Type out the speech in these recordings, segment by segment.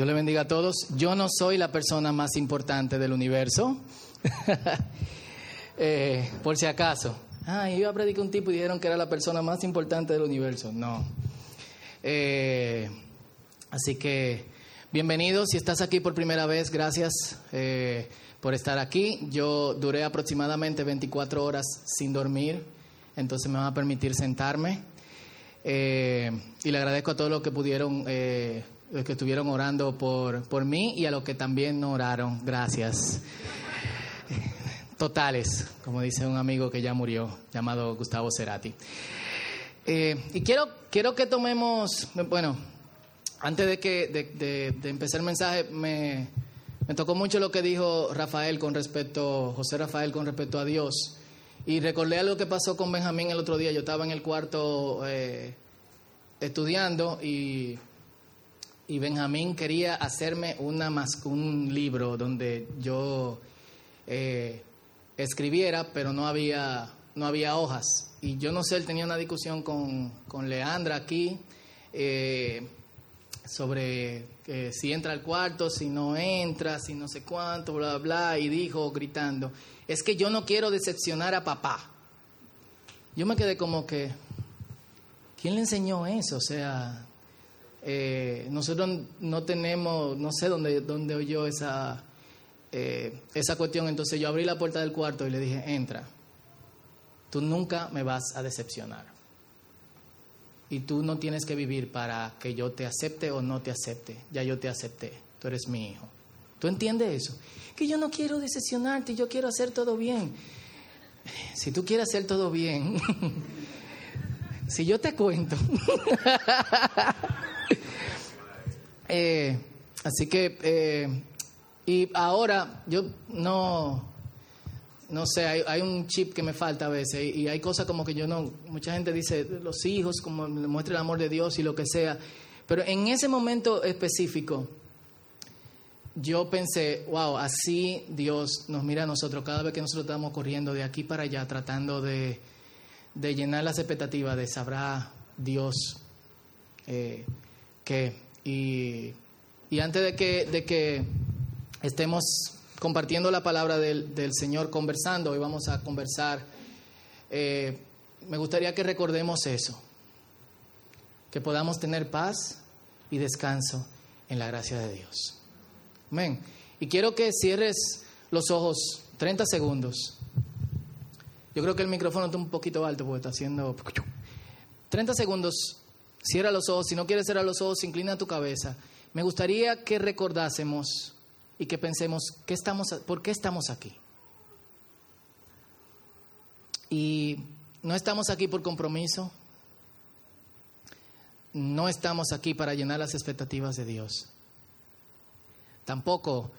Dios le bendiga a todos. Yo no soy la persona más importante del universo. Eh, por si acaso. Ah, a predicar un tipo y dijeron que era la persona más importante del universo. No. Eh, así que, bienvenidos. Si estás aquí por primera vez, gracias eh, por estar aquí. Yo duré aproximadamente 24 horas sin dormir, entonces me va a permitir sentarme. y le agradezco a todos los que pudieron los que estuvieron orando por, por mí y a los que también no oraron. Gracias. Totales, como dice un amigo que ya murió, llamado Gustavo Cerati. Eh, y quiero, quiero que tomemos, bueno, antes de, que, de, empezar el mensaje, me, me, tocó mucho lo que dijo Rafael con respecto, José Rafael con respecto a Dios. Y recordé algo que pasó con Benjamín el otro día. Yo estaba en el cuarto eh, estudiando y y Benjamín quería hacerme una un libro donde yo eh, escribiera, pero no había, no había hojas. Y yo no sé, él tenía una discusión con, con Leandra aquí eh, sobre si entra al cuarto, si no entra, si no sé cuánto, bla, bla, y dijo gritando, es que yo no quiero decepcionar a papá. Yo me quedé como que, ¿quién le enseñó eso? O sea, eh, nosotros no tenemos, no sé dónde, dónde oyó esa, eh, esa cuestión, entonces yo abrí la puerta del cuarto y le dije, entra, tú nunca me vas a decepcionar. Y tú no tienes que vivir para que yo te acepte o no te acepte, ya yo te acepté, tú eres mi hijo. ¿Tú entiendes eso? Que yo no quiero decepcionarte, yo quiero hacer todo bien. Si tú quieres hacer todo bien, si yo te cuento. Eh, así que, eh, y ahora yo no, no sé, hay, un chip que me falta a veces y, hay cosas como que yo no, mucha gente dice, los hijos, como muestra el amor de Dios y lo que sea, pero en ese momento específico, yo pensé, wow, así Dios nos mira a nosotros cada vez que nosotros estamos corriendo de aquí para allá tratando de, de llenar las expectativas de sabrá Dios eh, que y, antes de que, de que estemos compartiendo la palabra del, Señor, conversando, hoy vamos a conversar, eh, me gustaría que recordemos eso, que podamos tener paz y descanso en la gracia de Dios. Amén. Y quiero que cierres los ojos 30 segundos. Yo creo que el micrófono está un poquito alto porque está haciendo... 30 segundos Cierra los ojos. Si no quieres cerrar los ojos, inclina tu cabeza. Me gustaría que recordásemos y que pensemos ¿qué estamos, por qué estamos aquí. Y no estamos aquí por compromiso. No estamos aquí para llenar las expectativas de Dios. Tampoco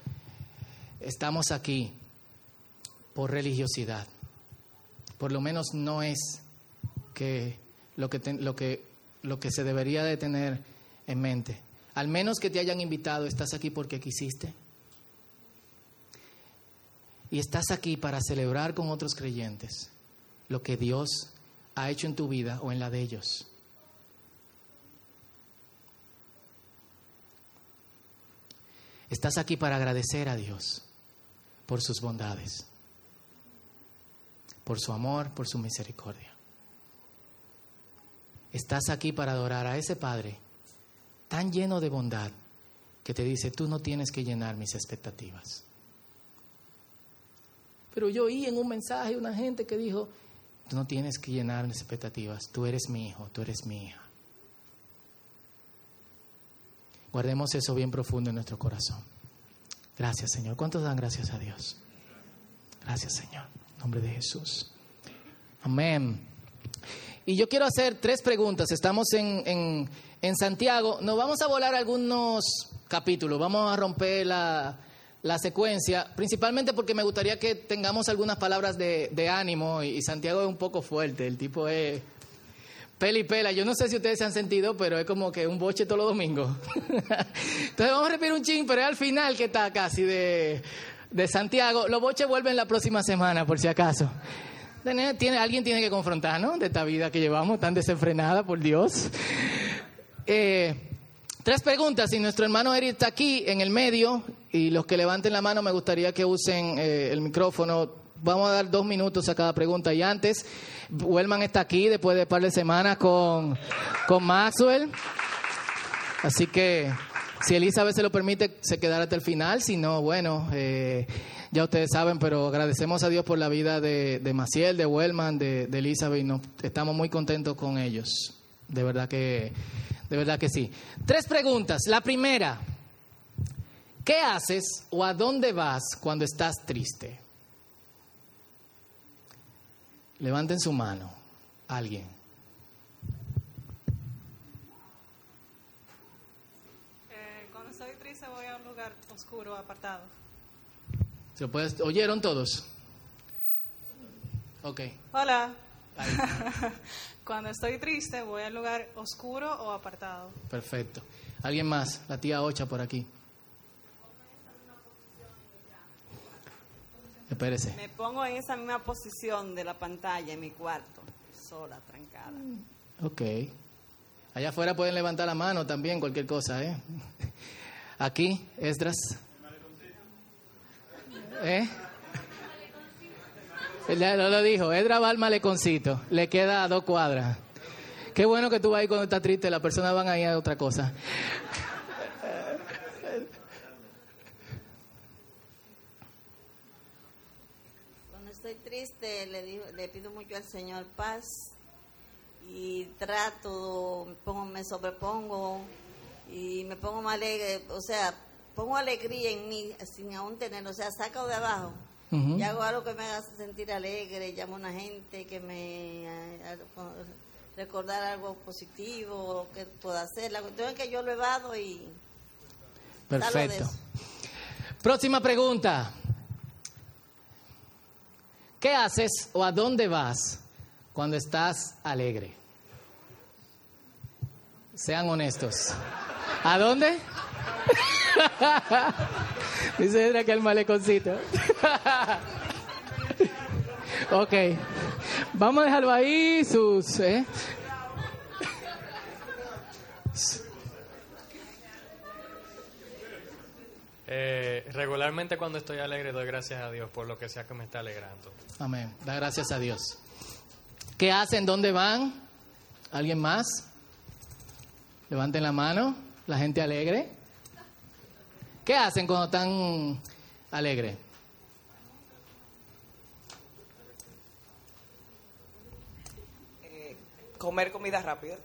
estamos aquí por religiosidad. Por lo menos no es que lo que, lo que lo que se debería de tener en mente. Al menos que te hayan invitado, estás aquí porque quisiste. Y estás aquí para celebrar con otros creyentes lo que Dios ha hecho en tu vida o en la de ellos. Estás aquí para agradecer a Dios por sus bondades, por su amor, por su misericordia. Estás aquí para adorar a ese Padre tan lleno de bondad que te dice, tú no tienes que llenar mis expectativas. Pero yo oí en un mensaje una gente que dijo, tú no tienes que llenar mis expectativas, tú eres mi hijo, tú eres mi hija. Guardemos eso bien profundo en nuestro corazón. Gracias Señor. ¿Cuántos dan gracias a Dios? Gracias Señor. En nombre de Jesús. Amén. Y yo quiero hacer tres preguntas. Estamos en, en, Santiago. Nos vamos a volar algunos capítulos. Vamos a romper la, la, secuencia, principalmente porque me gustaría que tengamos algunas palabras de, de ánimo. Y, Santiago es un poco fuerte. El tipo es pela y pela. Yo no sé si ustedes se han sentido, pero es como que un boche todos los domingos. Entonces vamos a repetir un ching, pero es al final que está casi de, de Santiago. Los boches vuelven la próxima semana, por si acaso. Tiene, alguien tiene que confrontar, ¿no? De esta vida que llevamos tan desenfrenada por Dios. Eh, Tres preguntas y nuestro hermano Eric está aquí en el medio y los que levanten la mano me gustaría que usen eh, el micrófono. Vamos a dar dos minutos a cada pregunta y antes, Wellman está aquí después de un par de semanas con, con Maxwell. Así que si Elizabeth se lo permite, se quedará hasta el final. Si no, bueno, eh, ya ustedes saben, pero agradecemos a Dios por la vida de, de Maciel, de Wellman, de, Elizabeth y nos, estamos muy contentos con ellos. De verdad que, de verdad que sí. Tres preguntas. La primera, ¿qué haces o a dónde vas cuando estás triste? Levanten su mano, alguien. Eh, cuando estoy triste voy a un lugar oscuro, apartado. ¿Se ¿Oyeron todos? Ok. Hola. Cuando estoy triste voy a un lugar oscuro o apartado. Perfecto. ¿Alguien más? La tía Ocha por aquí. Espérese. Me pongo en esa misma posición de la pantalla en mi cuarto, sola, trancada. Ok. Allá afuera pueden levantar la mano también, cualquier cosa, ¿eh? Aquí, Esdras. ¿Eh? No lo dijo, Esdras va al maleconcito, le queda a dos cuadras. Qué bueno que tú vas ahí cuando estás triste, las personas van ahí a otra cosa. Cuando estoy triste le, digo- le pido mucho al Señor paz y trato, pongo, me sobrepongo y me pongo más alegre, o sea, pongo alegría en mí sin aún tener, o sea, saco de abajo. Y hago algo que me haga sentir alegre, llamo a una gente que me a- recordar algo positivo que pueda hacer. La cuestión es que yo lo evado y Perfecto. Próxima pregunta. ¿Qué haces o a dónde vas cuando estás alegre? Sean honestos. ¿A dónde? Dice Edra que el maleconcito. ok. Vamos a dejarlo ahí, sus... ¿eh? Eh, regularmente cuando estoy alegre doy gracias a Dios por lo que sea que me está alegrando. Amén. Da gracias a Dios. ¿Qué hacen? ¿Dónde van? ¿Alguien más? Levanten la mano. La gente alegre. ¿Qué hacen cuando están alegres? Comer comida rápida.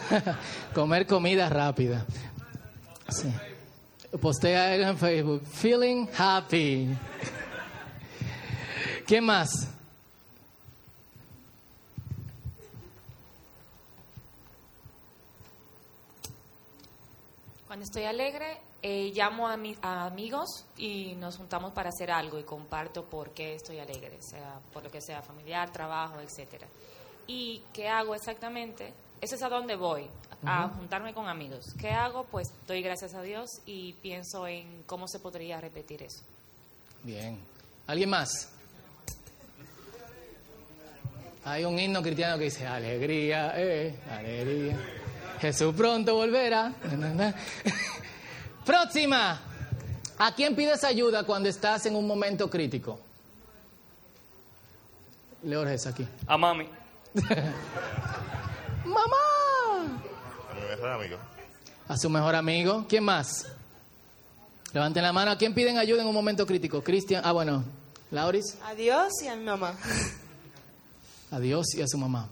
Comer comida rápida. Sí. Postea en Facebook. Feeling happy. ¿Quién más? Cuando estoy alegre, eh, llamo a mis a amigos y nos juntamos para hacer algo y comparto por qué estoy alegre, sea por lo que sea familiar, trabajo, etcétera. ¿Y qué hago exactamente? Eso es a dónde voy, a juntarme con amigos. ¿Qué hago? Pues doy gracias a Dios y pienso en cómo se podría repetir eso. Bien. ¿Alguien más? Hay un himno cristiano que dice, alegría, eh, alegría. Jesús pronto volverá. Próxima. ¿A quién pides ayuda cuando estás en un momento crítico? Leorges aquí. A mami. ¡Mamá! A mi mejor amigo. A su mejor amigo. ¿Quién más? Levanten la mano. ¿A quién piden ayuda en un momento crítico? Cristian. Ah, bueno. Lauris. A Dios y a mi mamá. A Dios y a su mamá.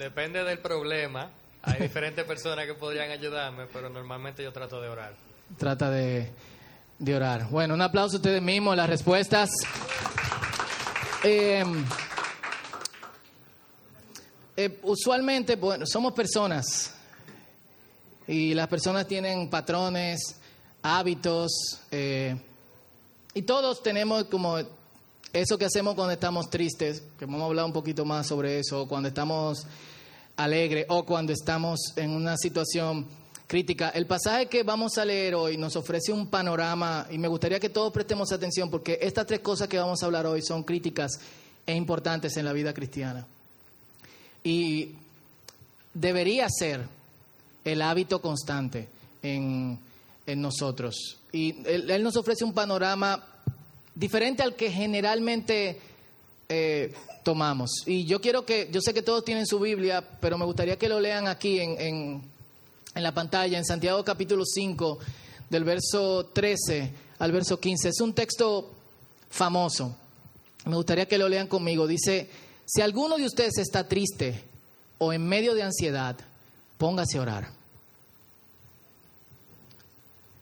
Depende del problema. Hay diferentes personas que podrían ayudarme, pero normalmente yo trato de orar. Trata de, de orar. Bueno, un aplauso a ustedes mismos, las respuestas. Eh, eh, usualmente, bueno, somos personas y las personas tienen patrones, hábitos eh, y todos tenemos como eso que hacemos cuando estamos tristes, que vamos a hablar un poquito más sobre eso, cuando estamos alegres o cuando estamos en una situación crítica. El pasaje que vamos a leer hoy nos ofrece un panorama y me gustaría que todos prestemos atención porque estas tres cosas que vamos a hablar hoy son críticas e importantes en la vida cristiana. Y debería ser el hábito constante en, en nosotros. Y él, él nos ofrece un panorama diferente al que generalmente eh, tomamos. Y yo quiero que, yo sé que todos tienen su Biblia, pero me gustaría que lo lean aquí en, en, en la pantalla, en Santiago capítulo 5, del verso 13 al verso 15. Es un texto famoso. Me gustaría que lo lean conmigo. Dice, si alguno de ustedes está triste o en medio de ansiedad, póngase a orar.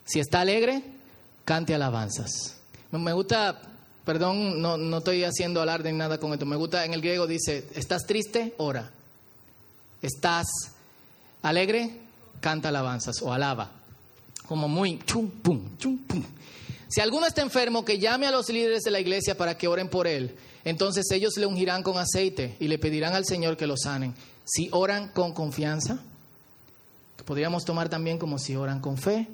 Si está alegre, cante alabanzas. Me gusta, perdón, no, no estoy haciendo alarde ni nada con esto. Me gusta, en el griego dice, ¿estás triste? Ora. ¿Estás alegre? Canta alabanzas o alaba. Como muy chum, pum, chum, pum. Si alguno está enfermo, que llame a los líderes de la iglesia para que oren por él. Entonces ellos le ungirán con aceite y le pedirán al Señor que lo sanen. Si oran con confianza, que podríamos tomar también como si oran con fe,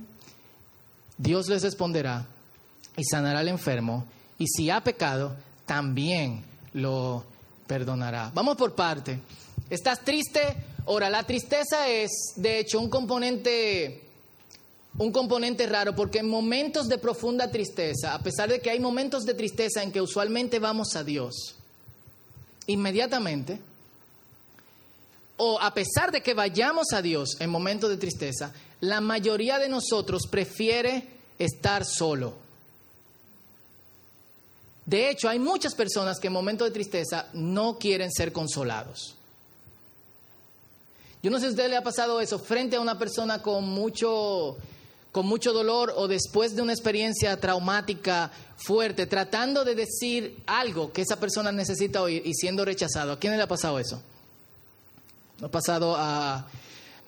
Dios les responderá y sanará al enfermo. Y si ha pecado, también lo perdonará. Vamos por parte. ¿Estás triste? Ahora, la tristeza es, de hecho, un componente un componente raro porque en momentos de profunda tristeza, a pesar de que hay momentos de tristeza en que usualmente vamos a Dios, inmediatamente, o a pesar de que vayamos a Dios en momentos de tristeza, la mayoría de nosotros prefiere estar solo. De hecho, hay muchas personas que en momentos de tristeza no quieren ser consolados. Yo no sé si a usted le ha pasado eso frente a una persona con mucho con mucho dolor o después de una experiencia traumática fuerte, tratando de decir algo que esa persona necesita oír y siendo rechazado. ¿A quién le ha pasado eso? Ha pasado a,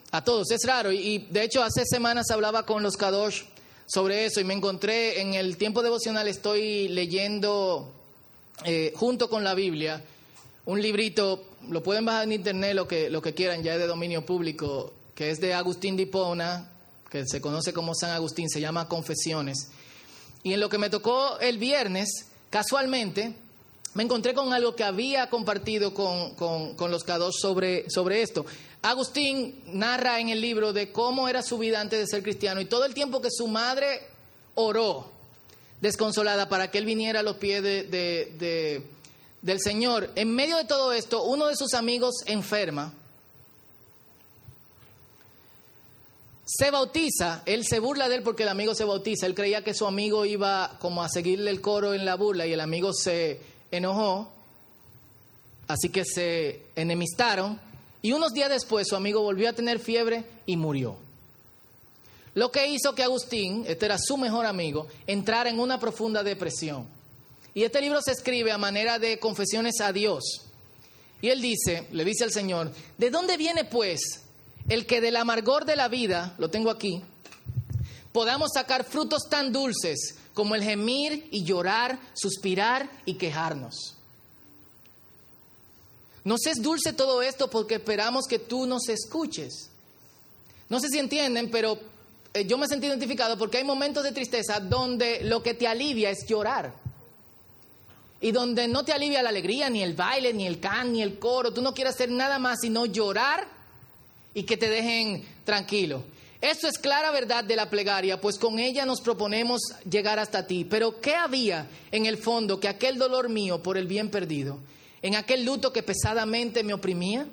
a todos. Es raro. Y, y, de hecho, hace semanas hablaba con los Kadosh sobre eso y me encontré en el tiempo devocional, estoy leyendo eh, junto con la Biblia un librito, lo pueden bajar en internet lo que, lo que quieran, ya es de dominio público, que es de Agustín Dipona, que se conoce como San Agustín, se llama Confesiones. Y en lo que me tocó el viernes, casualmente, me encontré con algo que había compartido con, con, los K2 sobre, sobre esto. Agustín narra en el libro de cómo era su vida antes de ser cristiano y todo el tiempo que su madre oró desconsolada para que él viniera a los pies de, de, del Señor. En medio de todo esto, uno de sus amigos enferma se bautiza, él se burla de él porque el amigo se bautiza, él creía que su amigo iba como a seguirle el coro en la burla y el amigo se enojó, así que se enemistaron y unos días después su amigo volvió a tener fiebre y murió. Lo que hizo que Agustín, este era su mejor amigo, entrara en una profunda depresión. Y este libro se escribe a manera de confesiones a Dios. Y él dice, le dice al Señor, ¿de dónde viene pues el que del amargor de la vida, lo tengo aquí, podamos sacar frutos tan dulces como el gemir y llorar, suspirar y quejarnos. Nos es dulce todo esto porque esperamos que tú nos escuches. No sé si entienden, pero eh, yo me sentí identificado porque hay momentos de tristeza donde lo que te alivia es llorar. Y donde no te alivia la alegría, ni el baile, ni el can, ni el coro. Tú no quieres hacer nada más sino llorar y que te dejen tranquilo. Esto es clara verdad de la plegaria, pues con ella nos proponemos llegar hasta ti. Pero ¿qué había en el fondo que aquel dolor mío por el bien perdido, en aquel luto que pesadamente me oprimía?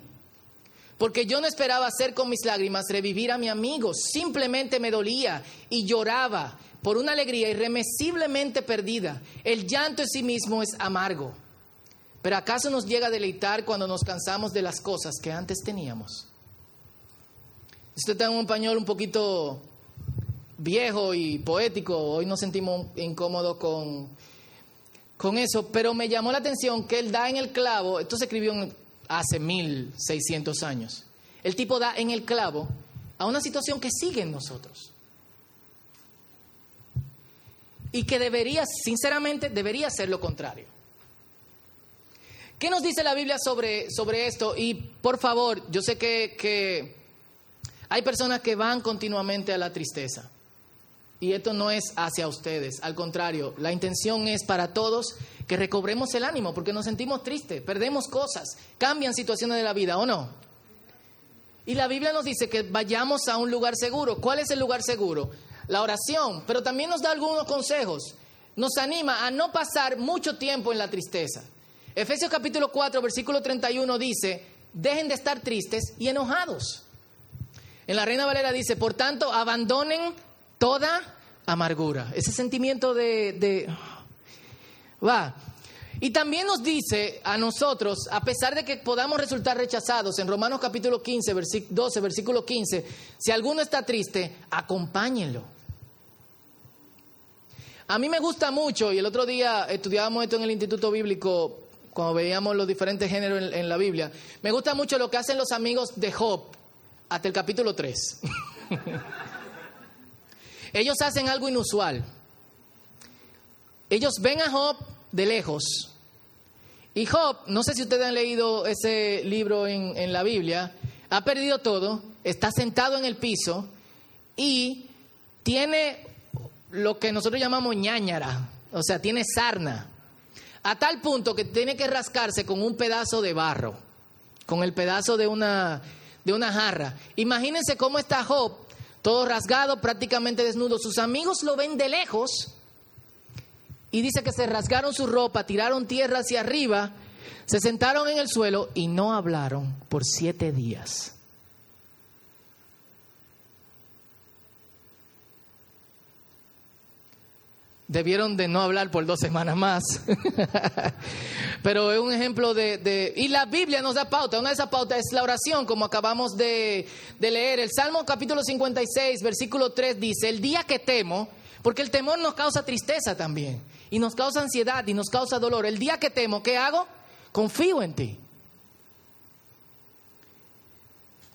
Porque yo no esperaba hacer con mis lágrimas revivir a mi amigo, simplemente me dolía y lloraba por una alegría irremesiblemente perdida. El llanto en sí mismo es amargo. Pero ¿acaso nos llega a deleitar cuando nos cansamos de las cosas que antes teníamos? Usted está en un español un poquito viejo y poético, hoy nos sentimos incómodos con, con eso, pero me llamó la atención que él da en el clavo, esto se escribió hace 1600 años, el tipo da en el clavo a una situación que sigue en nosotros. Y que debería, sinceramente, debería ser lo contrario. ¿Qué nos dice la Biblia sobre, sobre esto? Y por favor, yo sé que, que hay personas que van continuamente a la tristeza. Y esto no es hacia ustedes, al contrario, la intención es para todos que recobremos el ánimo, porque nos sentimos tristes, perdemos cosas, cambian situaciones de la vida, ¿o no? Y la Biblia nos dice que vayamos a un lugar seguro. ¿Cuál es el lugar seguro? La oración, pero también nos da algunos consejos. Nos anima a no pasar mucho tiempo en la tristeza. Efesios capítulo 4, versículo 31 dice, dejen de estar tristes y enojados. En la Reina Valera dice, por tanto, abandonen toda amargura. Ese sentimiento de... va. Y también nos dice a nosotros, a pesar de que podamos resultar rechazados, en Romanos capítulo 15, versículo 12, versículo 15, si alguno está triste, acompáñenlo. A mí me gusta mucho, y el otro día estudiábamos esto en el Instituto Bíblico, cuando veíamos los diferentes géneros en, en la Biblia, me gusta mucho lo que hacen los amigos de Job hasta el capítulo 3. Ellos hacen algo inusual. Ellos ven a Job de lejos. Y Job, no sé si ustedes han leído ese libro en, en, la Biblia, ha perdido todo, está sentado en el piso y tiene lo que nosotros llamamos ñañara, o sea, tiene sarna, a tal punto que tiene que rascarse con un pedazo de barro, con el pedazo de una, de una jarra. Imagínense cómo está Job, todo rasgado, prácticamente desnudo. Sus amigos lo ven de lejos y dice que se rasgaron su ropa, tiraron tierra hacia arriba, se sentaron en el suelo y no hablaron por siete días. Debieron de no hablar por dos semanas más. Pero es un ejemplo de, Y la Biblia nos da pauta. Una de esas pautas es la oración, como acabamos de, de leer. El Salmo capítulo 56, versículo 3 dice, el día que temo, porque el temor nos causa tristeza también y nos causa ansiedad y nos causa dolor. El día que temo, ¿qué hago? Confío en ti.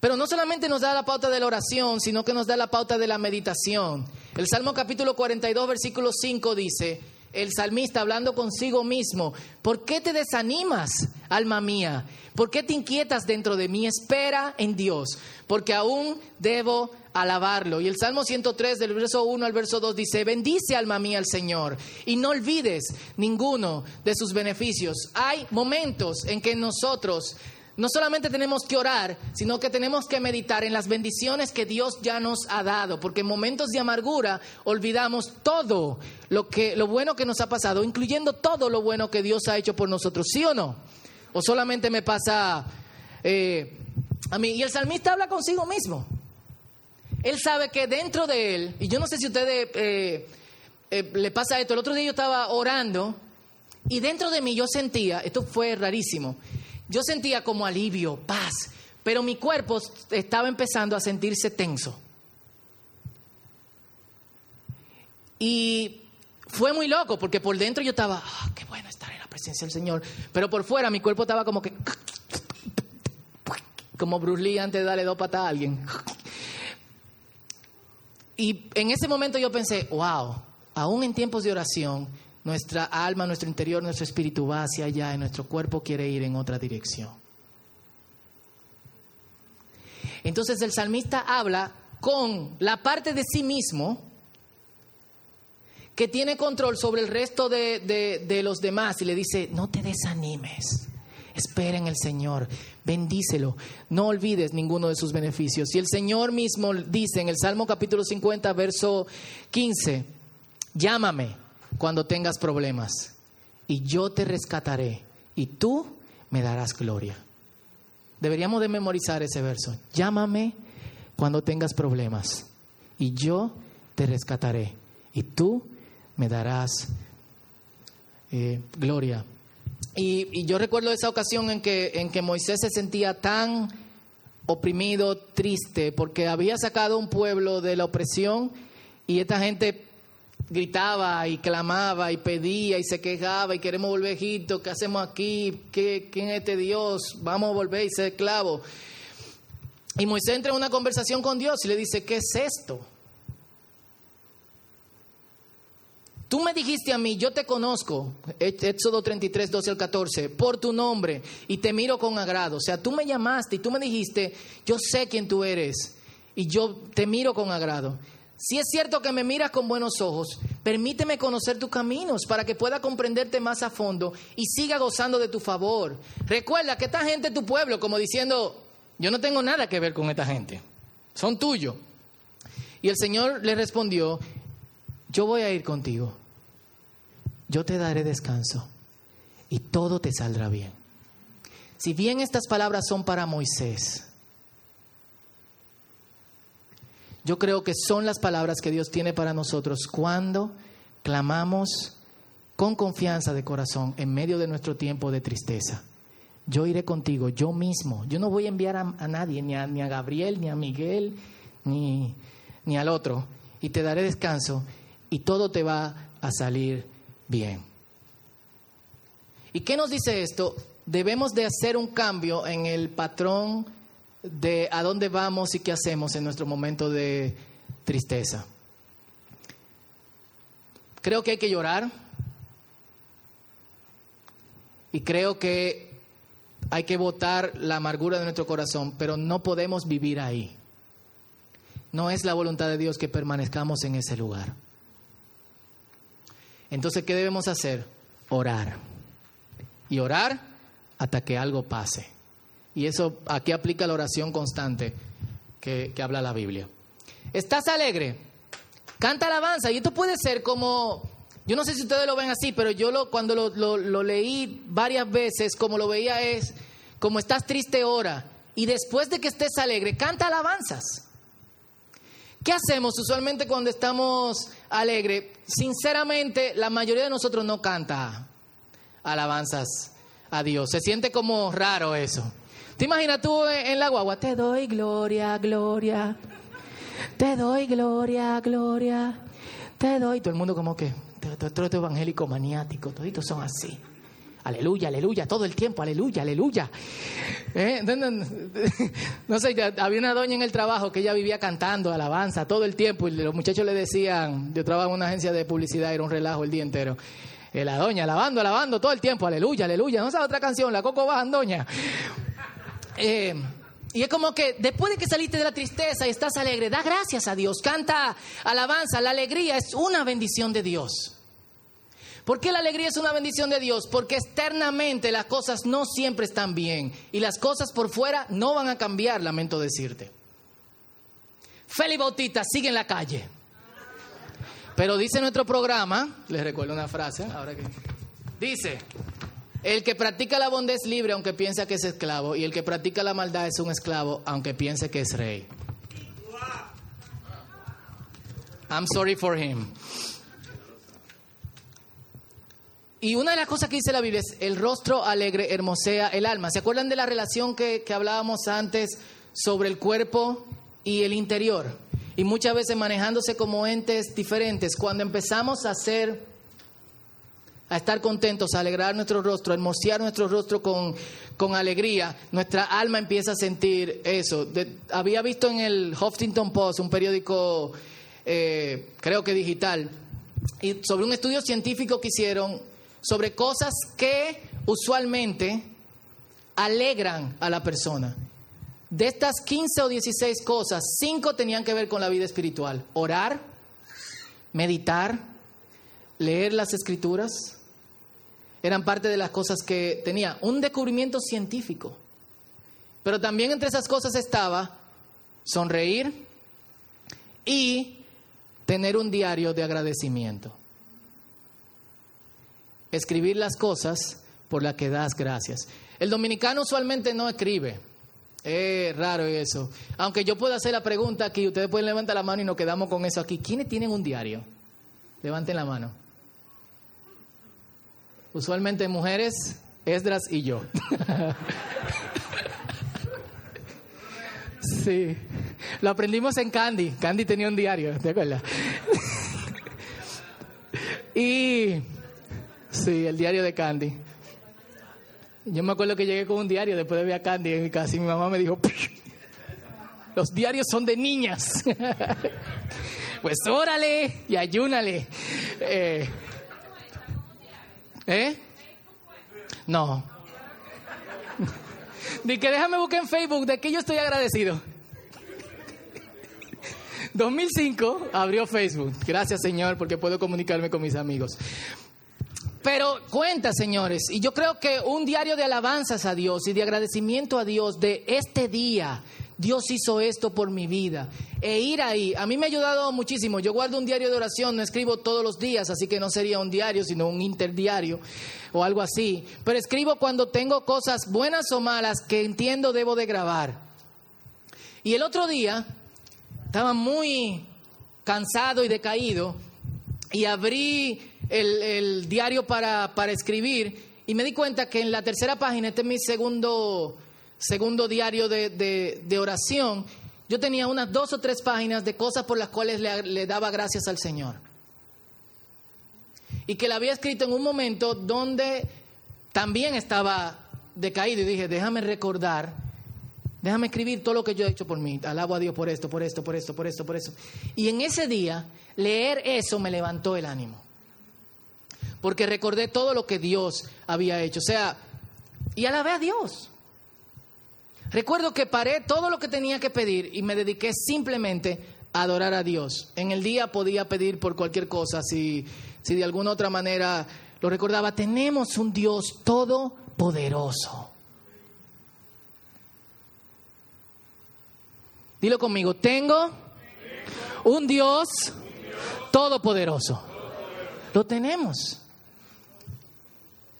Pero no solamente nos da la pauta de la oración, sino que nos da la pauta de la meditación. El Salmo capítulo 42, versículo 5 dice, el salmista hablando consigo mismo, ¿por qué te desanimas, alma mía? ¿Por qué te inquietas dentro de mí? Espera en Dios, porque aún debo alabarlo. Y el Salmo 103 del verso 1 al verso 2 dice, bendice alma mía al Señor y no olvides ninguno de sus beneficios. Hay momentos en que nosotros no solamente tenemos que orar, sino que tenemos que meditar en las bendiciones que Dios ya nos ha dado, porque en momentos de amargura olvidamos todo lo que lo bueno que nos ha pasado, incluyendo todo lo bueno que Dios ha hecho por nosotros, ¿sí o no? O solamente me pasa eh, a mí. Y el salmista habla consigo mismo. Él sabe que dentro de él, y yo no sé si a ustedes eh, eh, le pasa esto, el otro día yo estaba orando y dentro de mí yo sentía, esto fue rarísimo, yo sentía como alivio, paz, pero mi cuerpo estaba empezando a sentirse tenso. Y fue muy loco porque por dentro yo estaba, oh, qué bueno estar en la presencia del Señor, pero por fuera mi cuerpo estaba como que, como Bruce Lee antes de darle dos patas a alguien. Y en ese momento yo pensé, wow, aún en tiempos de oración, nuestra alma, nuestro interior, nuestro espíritu va hacia allá y nuestro cuerpo quiere ir en otra dirección. Entonces el salmista habla con la parte de sí mismo que tiene control sobre el resto de, de, los demás y le dice, no te desanimes, espera en el Señor, bendícelo, no olvides ninguno de sus beneficios. Y el Señor mismo dice en el Salmo capítulo 50, verso 15, llámame cuando tengas problemas, y yo te rescataré, y tú me darás gloria. Deberíamos de memorizar ese verso. Llámame cuando tengas problemas, y yo te rescataré, y tú me darás eh, gloria. Y, y, yo recuerdo esa ocasión en que, en que Moisés se sentía tan oprimido, triste, porque había sacado un pueblo de la opresión y esta gente gritaba y clamaba y pedía y se quejaba y queremos volver a Egipto, ¿qué hacemos aquí? ¿Qué, ¿Quién es este Dios? Vamos a volver y ser esclavos. Y Moisés entra en una conversación con Dios y le dice, ¿qué es esto? Tú me dijiste a mí, yo te conozco, Éxodo 33, 12 al 14, por tu nombre y te miro con agrado. O sea, tú me llamaste y tú me dijiste, yo sé quién tú eres y yo te miro con agrado. Si es cierto que me miras con buenos ojos, permíteme conocer tus caminos para que pueda comprenderte más a fondo y siga gozando de tu favor. Recuerda que esta gente es tu pueblo, como diciendo, yo no tengo nada que ver con esta gente, son tuyos. Y el Señor le respondió, yo voy a ir contigo, yo te daré descanso y todo te saldrá bien. Si bien estas palabras son para Moisés, yo creo que son las palabras que Dios tiene para nosotros cuando clamamos con confianza de corazón en medio de nuestro tiempo de tristeza. Yo iré contigo, yo mismo. Yo no voy a enviar a, nadie, ni a, ni a Gabriel, ni a Miguel, ni, ni al otro. Y te daré descanso y todo te va a salir bien. ¿Y qué nos dice esto? Debemos de hacer un cambio en el patrón de a dónde vamos y qué hacemos en nuestro momento de tristeza. Creo que hay que llorar y creo que hay que botar la amargura de nuestro corazón, pero no podemos vivir ahí. No es la voluntad de Dios que permanezcamos en ese lugar. Entonces, ¿qué debemos hacer? Orar. Y orar hasta que algo pase. Y eso aquí aplica la oración constante que, que habla la Biblia. ¿Estás alegre? Canta alabanza. Y esto puede ser como, yo no sé si ustedes lo ven así, pero yo lo, cuando lo, lo, lo leí varias veces, como lo veía es, como estás triste ora. Y después de que estés alegre, canta alabanzas. ¿Qué hacemos usualmente cuando estamos alegres? Sinceramente, la mayoría de nosotros no canta alabanzas a Dios. Se siente como raro eso. ¿Te imaginas tú en la guagua? Te doy gloria, gloria. Te doy gloria, gloria. Te doy. Todo el mundo como que, todo este evangélico maniático, toditos son así. Aleluya, aleluya, todo el tiempo, aleluya, aleluya. ¿Eh? No, sé, había una doña en el trabajo que ella vivía cantando alabanza todo el tiempo y los muchachos le decían, yo trabajo en una agencia de publicidad, era un relajo el día entero. Eh, la doña alabando, alabando todo el tiempo, aleluya, aleluya. No sabe otra canción, la Coco Bajan Doña. Eh, y es como que después de que saliste de la tristeza y estás alegre, da gracias a Dios, canta alabanza, la alegría es una bendición de Dios. ¿Por qué la alegría es una bendición de Dios? Porque externamente las cosas no siempre están bien y las cosas por fuera no van a cambiar, lamento decirte. Feli Bautista sigue en la calle. Pero dice nuestro programa, les recuerdo una frase, ahora que dice, el que practica la bondad es libre aunque piensa que es esclavo y el que practica la maldad es un esclavo aunque piense que es rey. I'm sorry for him. Y una de las cosas que dice la Biblia es, el rostro alegre hermosea el alma. ¿Se acuerdan de la relación que, que hablábamos antes sobre el cuerpo y el interior? Y muchas veces manejándose como entes diferentes. Cuando empezamos a hacer, a estar contentos, a alegrar nuestro rostro, a hermosear nuestro rostro con, con alegría, nuestra alma empieza a sentir eso. Había visto en el Huffington Post, un periódico, eh, creo que digital, y sobre un estudio científico que hicieron sobre cosas que usualmente alegran a la persona. De estas 15 o 16 cosas, 5 tenían que ver con la vida espiritual. Orar, meditar, leer las escrituras, eran parte de las cosas que tenía. Un descubrimiento científico. Pero también entre esas cosas estaba sonreír y tener un diario de agradecimiento. Escribir las cosas por las que das gracias. El dominicano usualmente no escribe. Es raro eso. Aunque yo puedo hacer la pregunta aquí, ustedes pueden levantar la mano y nos quedamos con eso aquí. ¿Quiénes tienen un diario? Levanten la mano. Usualmente mujeres, Esdras y yo. sí. Lo aprendimos en Candy. Candy tenía un diario, ¿te acuerdas? y sí, el diario de Candy. Yo me acuerdo que llegué con un diario después de ver a Candy en mi casa y mi mamá me dijo, los diarios son de niñas. pues órale y ayúnale. Eh, ¿Eh? No. De que déjame buscar en Facebook de que yo estoy agradecido. 2005 abrió Facebook. Gracias, Señor, porque puedo comunicarme con mis amigos. Pero cuenta, señores, y yo creo que un diario de alabanzas a Dios y de agradecimiento a Dios de este día, Dios hizo esto por mi vida. E ir ahí, a mí me ha ayudado muchísimo. Yo guardo un diario de oración, no escribo todos los días, así que no sería un diario, sino un interdiario o algo así. Pero escribo cuando tengo cosas buenas o malas que entiendo debo de grabar. Y el otro día estaba muy cansado y decaído y abrí el, diario para, para escribir y me di cuenta que en la tercera página, este es mi segundo, segundo diario de, de- oración, yo tenía unas dos o tres páginas de cosas por las cuales le, le daba gracias al Señor. Y que la había escrito en un momento donde también estaba decaído y dije, déjame recordar, déjame escribir todo lo que yo he hecho por mí. Alabo a Dios por esto, por esto, por esto, por esto, por esto. Y en ese día, leer eso me levantó el ánimo porque recordé todo lo que Dios había hecho. O sea, y alabé a Dios. Recuerdo que paré todo lo que tenía que pedir y me dediqué simplemente a adorar a Dios. En el día podía pedir por cualquier cosa, si, si de alguna otra manera lo recordaba. Tenemos un Dios todopoderoso. Dilo conmigo, tengo un Dios todopoderoso. Lo tenemos.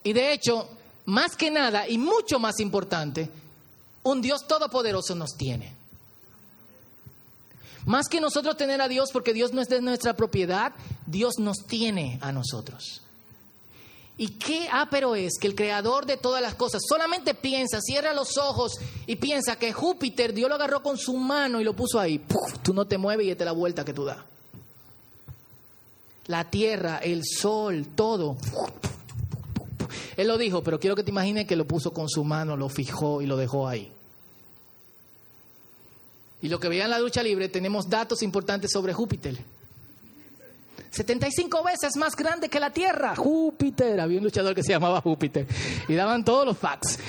Y de hecho, más que nada y mucho más importante, un Dios todopoderoso nos tiene. Más que nosotros tener a Dios, porque Dios no es de nuestra propiedad, Dios nos tiene a nosotros. Y qué ápero es que el creador de todas las cosas solamente piensa, cierra los ojos y piensa que Júpiter Dios lo agarró con su mano y lo puso ahí. Tú no te mueves y es la vuelta que tú das. La tierra, el sol, todo. Él lo dijo, pero quiero que te imagines que lo puso con su mano, lo fijó y lo dejó ahí. Y lo que veía en la lucha libre, tenemos datos importantes sobre Júpiter. 75 veces más grande que la Tierra. Júpiter. Había un luchador que se llamaba Júpiter. Y daban todos los facts.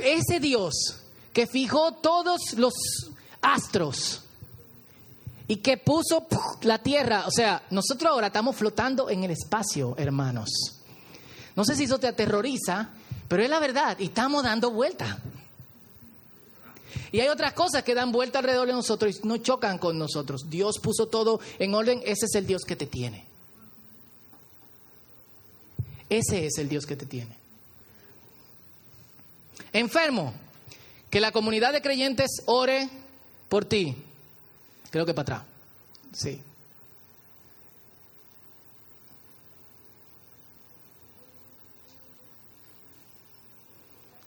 Ese Dios que fijó todos los astros y que puso la Tierra. O sea, nosotros ahora estamos flotando en el espacio, hermanos. No sé si eso te aterroriza, pero es la verdad. Y estamos dando vuelta. Y hay otras cosas que dan vuelta alrededor de nosotros y no chocan con nosotros. Dios puso todo en orden, ese es el Dios que te tiene. Ese es el Dios que te tiene. Enfermo, que la comunidad de creyentes ore por ti. Creo que para atrás. Sí.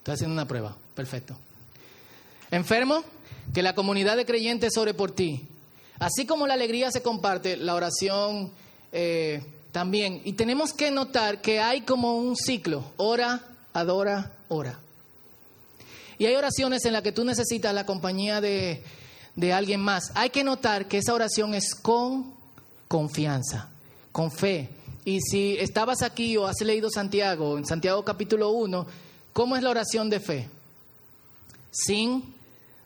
Estoy haciendo una prueba. Perfecto. Enfermo, que la comunidad de creyentes ore por ti. Así como la alegría se comparte, la oración eh, también. Y tenemos que notar que hay como un ciclo. Ora, adora, ora. Y hay oraciones en las que tú necesitas la compañía de, de alguien más. Hay que notar que esa oración es con confianza, con fe. Y si estabas aquí o has leído Santiago, en Santiago capítulo 1, ¿cómo es la oración de fe? Sin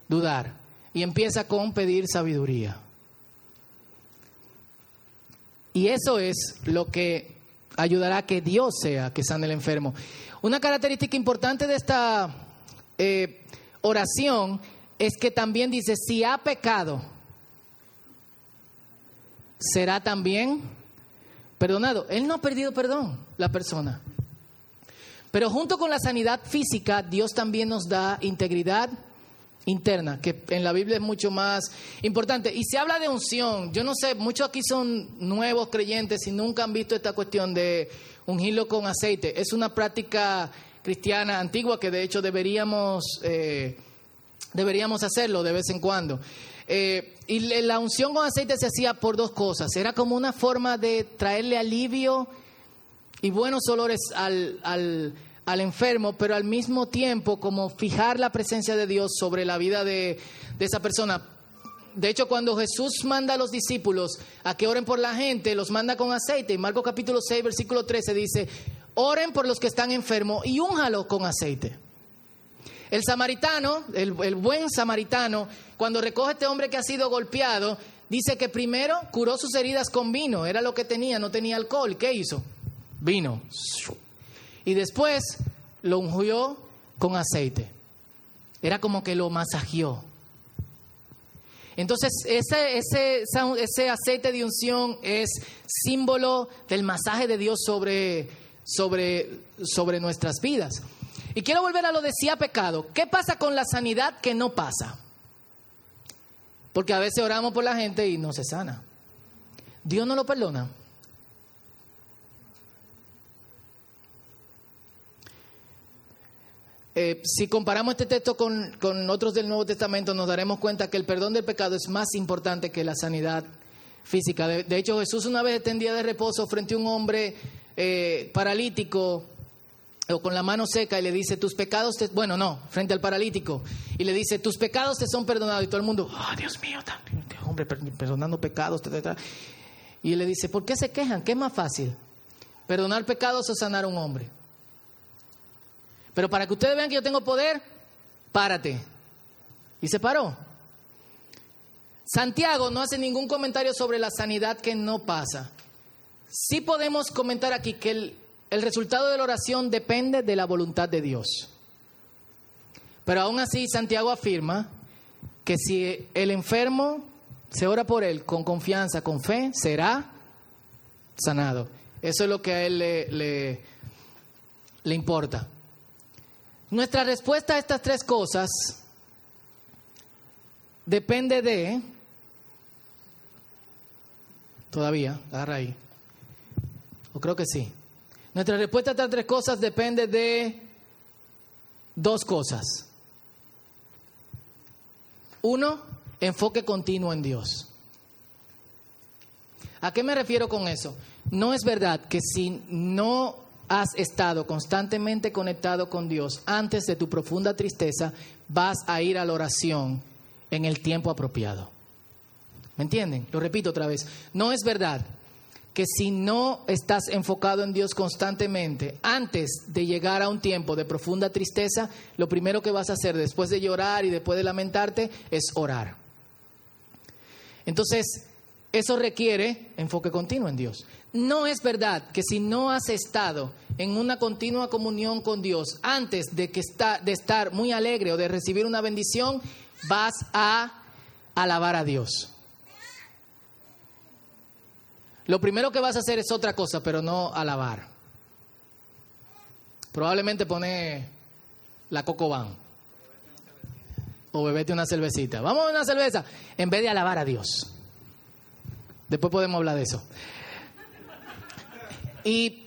dudar. Y empieza con pedir sabiduría. Y eso es lo que ayudará a que Dios sea que sane el enfermo. Una característica importante de esta eh, oración es que también dice, si ha pecado, será también perdonado. Él no ha perdido perdón, la persona. Pero junto con la sanidad física, Dios también nos da integridad interna, que en la Biblia es mucho más importante. Y se habla de unción. Yo no sé, muchos aquí son nuevos creyentes y nunca han visto esta cuestión de ungirlo con aceite. Es una práctica cristiana antigua que de hecho deberíamos, eh, deberíamos hacerlo de vez en cuando. Eh, y la unción con aceite se hacía por dos cosas. Era como una forma de traerle alivio y buenos olores al, al, enfermo, pero al mismo tiempo como fijar la presencia de Dios sobre la vida de, de esa persona. De hecho, cuando Jesús manda a los discípulos a que oren por la gente, los manda con aceite. En Marcos capítulo 6, versículo 13 dice, oren por los que están enfermos y únjalo con aceite. el samaritano, el, el buen samaritano, cuando recoge a este hombre que ha sido golpeado, dice que primero curó sus heridas con vino, era lo que tenía, no tenía alcohol. ¿Qué hizo? Vino. Y después lo ungió con aceite. Era como que lo masajeó. Entonces, ese, ese, aceite de unción es símbolo del masaje de Dios sobre, sobre, sobre nuestras vidas. Y quiero volver a lo de si pecado. ¿Qué pasa con la sanidad que no pasa? Porque a veces oramos por la gente y no se sana. Dios no lo perdona. Eh, si comparamos este texto con, con otros del Nuevo Testamento, nos daremos cuenta que el perdón del pecado es más importante que la sanidad física. De, hecho, Jesús una vez en día de reposo frente a un hombre eh, paralítico o con la mano seca y le dice, tus pecados, te... bueno, no, frente al paralítico, y le dice, tus pecados te son perdonados. Y todo el mundo, oh, Dios mío, este hombre per- perdonando pecados. ta, ta, ta". Y él le dice, ¿por qué se quejan? ¿Qué es más fácil? ¿Perdonar pecados o sanar a un hombre? Pero para que ustedes vean que yo tengo poder, párate. Y se paró. Santiago no hace ningún comentario sobre la sanidad que no pasa. Sí podemos comentar aquí que el, resultado de la oración depende de la voluntad de Dios. Pero aún así Santiago afirma que si el enfermo se ora por él con confianza, con fe, será sanado. Eso es lo que a él le, le, le importa. Nuestra respuesta a estas tres cosas depende de... Todavía, agarra ahí. O creo que sí. Nuestra respuesta a estas tres cosas depende de dos cosas. Uno, enfoque continuo en Dios. ¿A qué me refiero con eso? No es verdad que si no has estado constantemente conectado con Dios antes de tu profunda tristeza, vas a ir a la oración en el tiempo apropiado. ¿Me entienden? Lo repito otra vez. No es verdad que si no estás enfocado en Dios constantemente, antes de llegar a un tiempo de profunda tristeza, lo primero que vas a hacer después de llorar y después de lamentarte es orar. Entonces, eso requiere enfoque continuo en Dios. No es verdad que si no has estado en una continua comunión con Dios antes de, que está, de estar muy alegre o de recibir una bendición, vas a alabar a Dios. Lo primero que vas a hacer es otra cosa, pero no alabar. Probablemente pone la Cocoban o bebete una cervecita. Vamos a una cerveza en vez de alabar a Dios. Después podemos hablar de eso. Y,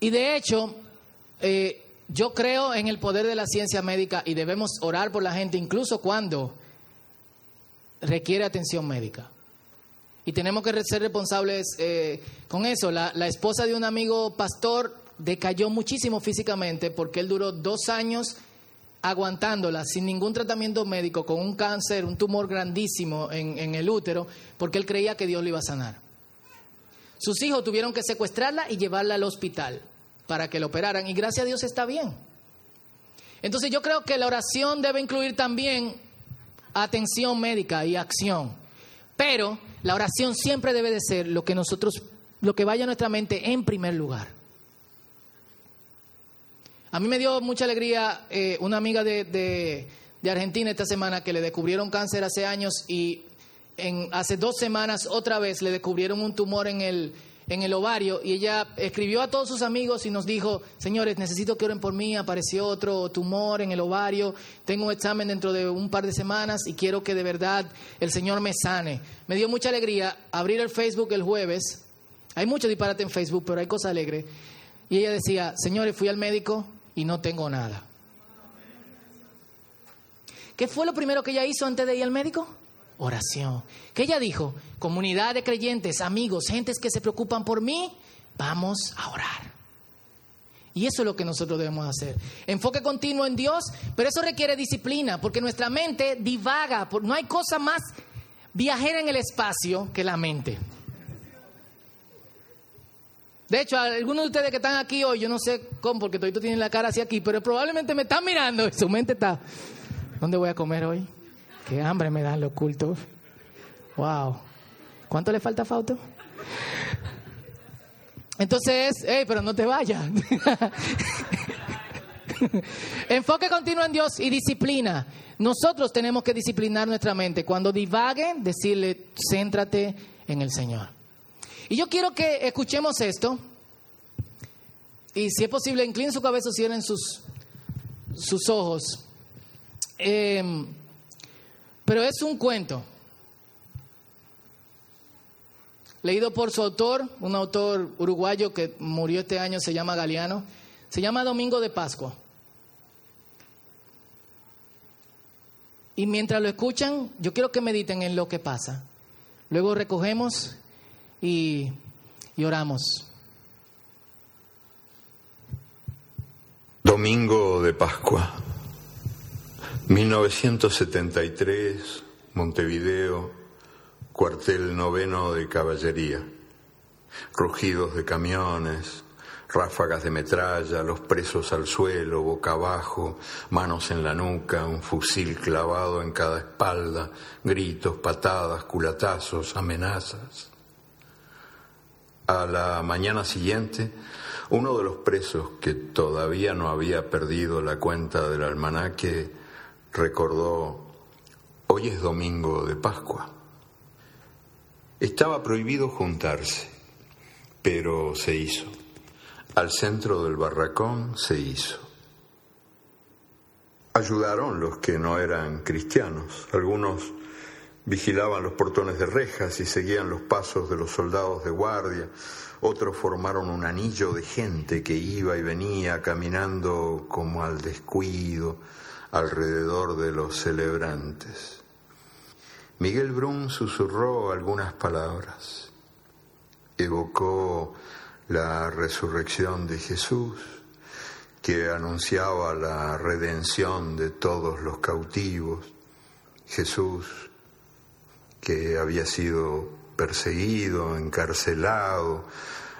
y de hecho, eh, yo creo en el poder de la ciencia médica y debemos orar por la gente incluso cuando requiere atención médica. Y tenemos que ser responsables eh, con eso. La, la esposa de un amigo pastor decayó muchísimo físicamente porque él duró dos años aguantándola sin ningún tratamiento médico, con un cáncer, un tumor grandísimo en, el útero, porque él creía que Dios lo iba a sanar. Sus hijos tuvieron que secuestrarla y llevarla al hospital para que la operaran, y gracias a Dios está bien. Entonces yo creo que la oración debe incluir también atención médica y acción, pero la oración siempre debe de ser lo que nosotros, lo que vaya a nuestra mente en primer lugar. A mí me dio mucha alegría eh, una amiga de, de, Argentina esta semana que le descubrieron cáncer hace años y en, hace dos semanas otra vez le descubrieron un tumor en el, en el ovario y ella escribió a todos sus amigos y nos dijo, señores, necesito que oren por mí, apareció otro tumor en el ovario, tengo un examen dentro de un par de semanas y quiero que de verdad el Señor me sane. Me dio mucha alegría abrir el Facebook el jueves, hay mucho disparate en Facebook, pero hay cosas alegres, y ella decía, señores, fui al médico y no tengo nada. ¿Qué fue lo primero que ella hizo antes de ir al médico? Oración. ¿Qué ella dijo? Comunidad de creyentes, amigos, gentes que se preocupan por mí, vamos a orar. Y eso es lo que nosotros debemos hacer. Enfoque continuo en Dios, pero eso requiere disciplina, porque nuestra mente divaga. No hay cosa más viajera en el espacio que la mente. De hecho, algunos de ustedes que están aquí hoy, yo no sé cómo, porque todavía tienen la cara hacia aquí, pero probablemente me están mirando y su mente está, ¿dónde voy a comer hoy? Qué hambre me dan los cultos. Wow. ¿Cuánto le falta a? Entonces, hey, pero no te vayas. Enfoque continuo en Dios y disciplina. Nosotros tenemos que disciplinar nuestra mente. Cuando divague, decirle, céntrate en el Señor. Y yo quiero que escuchemos esto. Y si es posible, inclinen su cabeza, cierren sus, sus ojos. Em, pero es un cuento. Leído por su autor, un autor uruguayo que murió este año, se llama Galeano. Se llama Domingo de Pascua. Y mientras lo escuchan, yo quiero que mediten en lo que pasa. Luego recogemos y, oramos. Domingo de Pascua, 1973, Montevideo, cuartel noveno de caballería. Rugidos de camiones, ráfagas de metralla, los presos al suelo, boca abajo, manos en la nuca, un fusil clavado en cada espalda, gritos, patadas, culatazos, amenazas. A la mañana siguiente, uno de los presos que todavía no había perdido la cuenta del almanaque recordó, hoy es domingo de Pascua. Estaba prohibido juntarse, pero se hizo. Al centro del barracón se hizo. Ayudaron los que no eran cristianos. Algunos vigilaban los portones de rejas y seguían los pasos de los soldados de guardia. Otros formaron un anillo de gente que iba y venía caminando como al descuido alrededor de los celebrantes. Miguel Brun susurró algunas palabras. Evocó la resurrección de Jesús, que anunciaba la redención de todos los cautivos. Jesús, que había sido perseguido, encarcelado,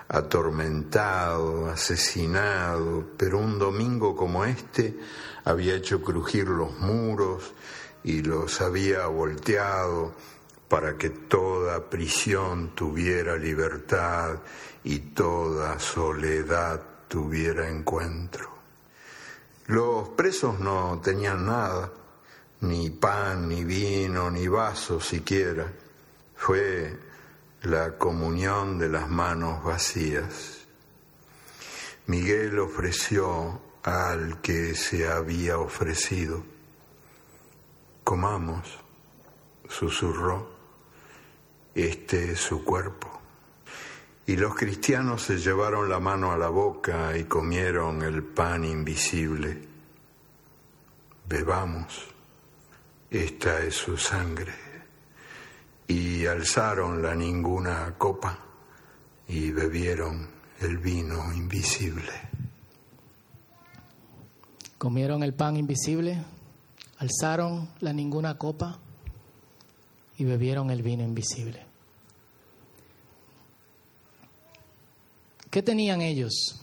atormentado, asesinado, pero un domingo como este había hecho crujir los muros y los había volteado para que toda prisión tuviera libertad y toda soledad tuviera encuentro. Los presos no tenían nada, ni pan, ni vino, ni vaso siquiera. Fue la comunión de las manos vacías. Miguel ofreció al que se había ofrecido. Comamos, susurró, este es su cuerpo. Y los cristianos se llevaron la mano a la boca y comieron el pan invisible. Bebamos, esta es su sangre. Y alzaron la ninguna copa y bebieron el vino invisible. Comieron el pan invisible, alzaron la ninguna copa y bebieron el vino invisible. ¿Qué tenían ellos?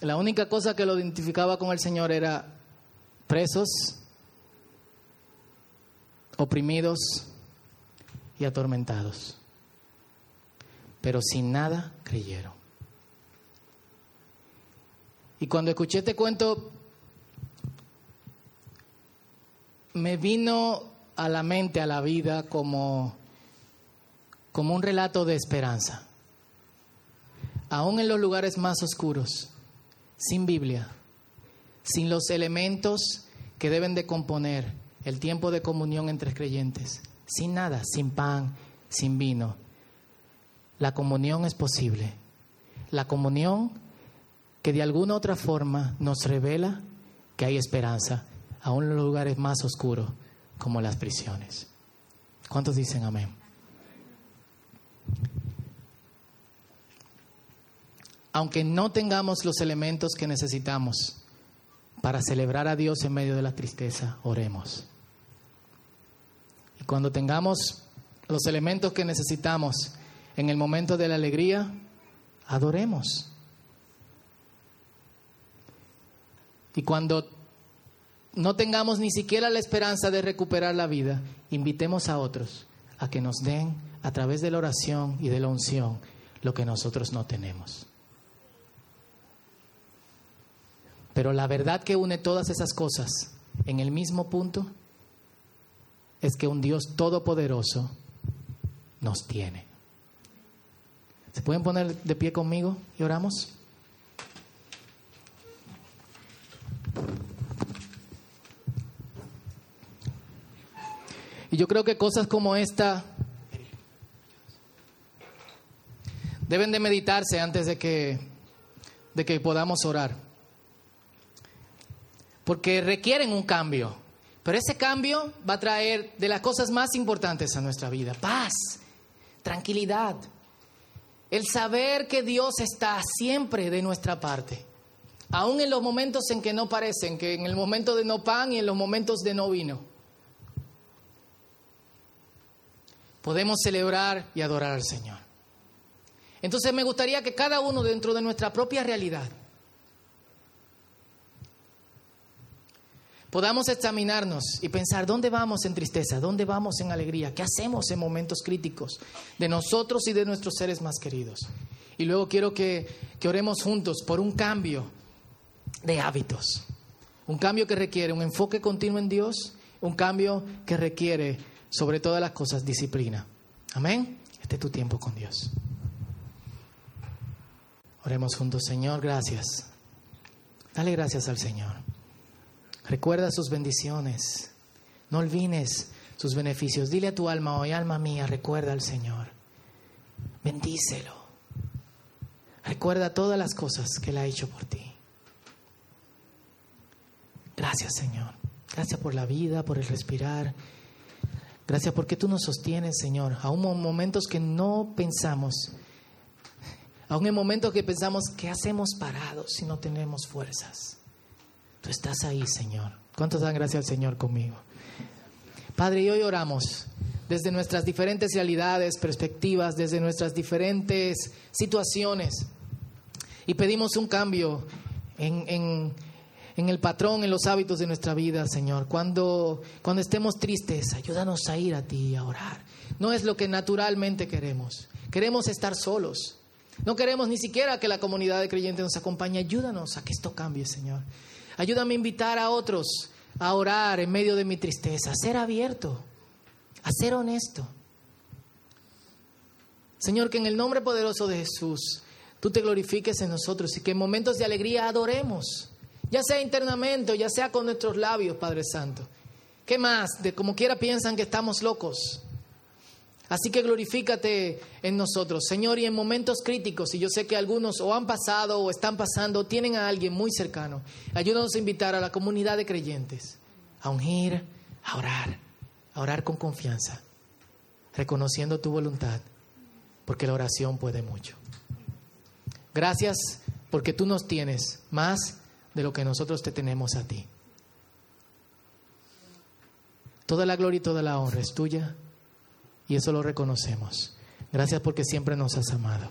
La única cosa que lo identificaba con el Señor era presos, oprimidos y atormentados. Pero sin nada creyeron. Y cuando escuché este cuento, me vino a la mente, a la vida, como, como un relato de esperanza. Aún en los lugares más oscuros, sin Biblia, sin los elementos que deben de componer el tiempo de comunión entre creyentes, sin nada, sin pan, sin vino. La comunión es posible. La comunión que de alguna otra forma nos revela que hay esperanza, aún en los lugares más oscuros, como las prisiones. ¿Cuántos dicen amén? Aunque no tengamos los elementos que necesitamos para celebrar a Dios en medio de la tristeza, oremos. Y cuando tengamos los elementos que necesitamos en el momento de la alegría, adoremos. Y cuando no tengamos ni siquiera la esperanza de recuperar la vida, invitemos a otros a que nos den a través de la oración y de la unción lo que nosotros no tenemos. Pero la verdad que une todas esas cosas en el mismo punto es que un Dios todopoderoso nos tiene. ¿Se pueden poner de pie conmigo y oramos? Y yo creo que cosas como esta deben de meditarse antes de que, de que podamos orar. Porque requieren un cambio. Pero ese cambio va a traer de las cosas más importantes a nuestra vida. Paz, tranquilidad. El saber que Dios está siempre de nuestra parte. Aún en los momentos en que no parecen, que en el momento de no pan y en los momentos de no vino. Podemos celebrar y adorar al Señor. Entonces me gustaría que cada uno dentro de nuestra propia realidad podamos examinarnos y pensar dónde vamos en tristeza, dónde vamos en alegría, qué hacemos en momentos críticos de nosotros y de nuestros seres más queridos. Y luego quiero que, que oremos juntos por un cambio de hábitos, un cambio que requiere un enfoque continuo en Dios, un cambio que requiere sobre todas las cosas disciplina. Amén. Este es tu tiempo con Dios. Oremos juntos, Señor, gracias. Dale gracias al Señor. Recuerda sus bendiciones. No olvides sus beneficios. Dile a tu alma hoy, alma mía, recuerda al Señor. Bendícelo. Recuerda todas las cosas que Él ha hecho por ti. Gracias, Señor. Gracias por la vida, por el respirar. Gracias porque tú nos sostienes, Señor. Aún en momentos que no pensamos. Aún en momentos que pensamos, ¿qué hacemos parados si no tenemos fuerzas? Tú estás ahí, Señor. ¿Cuántos dan gracias al Señor conmigo? Padre, hoy oramos desde nuestras diferentes realidades, perspectivas, desde nuestras diferentes situaciones. Y pedimos un cambio en, el patrón, en los hábitos de nuestra vida, Señor. Cuando, cuando estemos tristes, ayúdanos a ir a ti y a orar. No es lo que naturalmente queremos. Queremos estar solos. No queremos ni siquiera que la comunidad de creyentes nos acompañe. Ayúdanos a que esto cambie, Señor. Ayúdame a invitar a otros a orar en medio de mi tristeza, a ser abierto, a ser honesto. Señor, que en el nombre poderoso de Jesús tú te glorifiques en nosotros y que en momentos de alegría adoremos, ya sea internamente ya sea con nuestros labios, Padre Santo. ¿Qué más? De como quiera piensan que estamos locos. Así que glorifícate en nosotros, Señor, y en momentos críticos, y yo sé que algunos o han pasado o están pasando, tienen a alguien muy cercano, ayúdanos a invitar a la comunidad de creyentes a ungir, a orar, a orar con confianza, reconociendo tu voluntad, porque la oración puede mucho. Gracias porque tú nos tienes más de lo que nosotros te tenemos a ti. Toda la gloria y toda la honra es tuya y eso lo reconocemos. Gracias porque siempre nos has amado.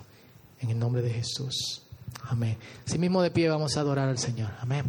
En el nombre de Jesús. Amén. Así mismo de pie vamos a adorar al Señor. Amén.